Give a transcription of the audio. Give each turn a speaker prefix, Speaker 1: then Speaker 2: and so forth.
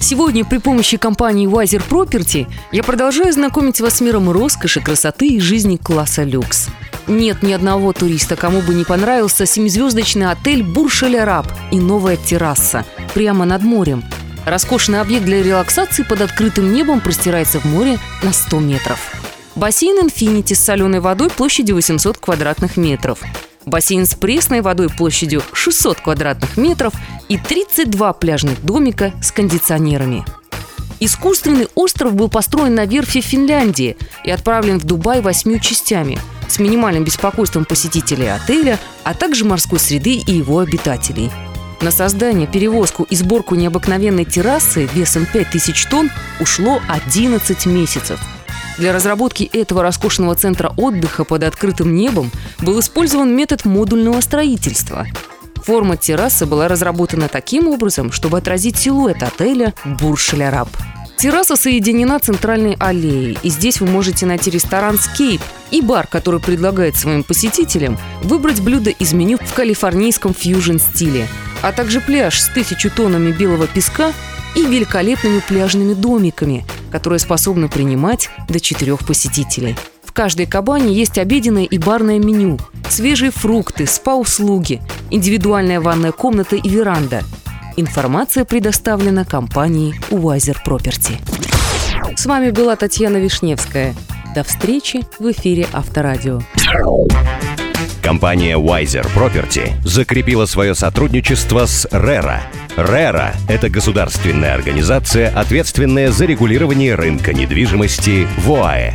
Speaker 1: Сегодня при помощи компании Wiser Property я продолжаю знакомить вас с миром роскоши, красоты и жизни класса люкс. Нет ни одного туриста, кому бы не понравился семизвездочный отель Буршель-Араб и новая терраса прямо над морем. Роскошный объект для релаксации под открытым небом простирается в море на 100 метров. Бассейн «Инфинити» с соленой водой площадью 800 квадратных метров. Бассейн с пресной водой площадью 600 квадратных метров и 32 пляжных домика с кондиционерами. Искусственный остров был построен на верфи Финляндии и отправлен в Дубай восьмью частями с минимальным беспокойством посетителей отеля, а также морской среды и его обитателей. На создание, перевозку и сборку необыкновенной террасы весом 5000 тонн ушло 11 месяцев – для разработки этого роскошного центра отдыха под открытым небом был использован метод модульного строительства. Форма террасы была разработана таким образом, чтобы отразить силуэт отеля «Бурж-Ляраб». Терраса соединена центральной аллеей, и здесь вы можете найти ресторан «Скейп» и бар, который предлагает своим посетителям выбрать блюдо из меню в калифорнийском фьюжн-стиле, а также пляж с тысячу тоннами белого песка и великолепными пляжными домиками, которые способны принимать до четырех посетителей. В каждой кабане есть обеденное и барное меню, свежие фрукты, спа-услуги, индивидуальная ванная комната и веранда. Информация предоставлена компанией Wiser Property. С вами была Татьяна Вишневская. До встречи в эфире Авторадио.
Speaker 2: Компания Wiser Property закрепила свое сотрудничество с RERA. RERA – это государственная организация, ответственная за регулирование рынка недвижимости в ОАЭ.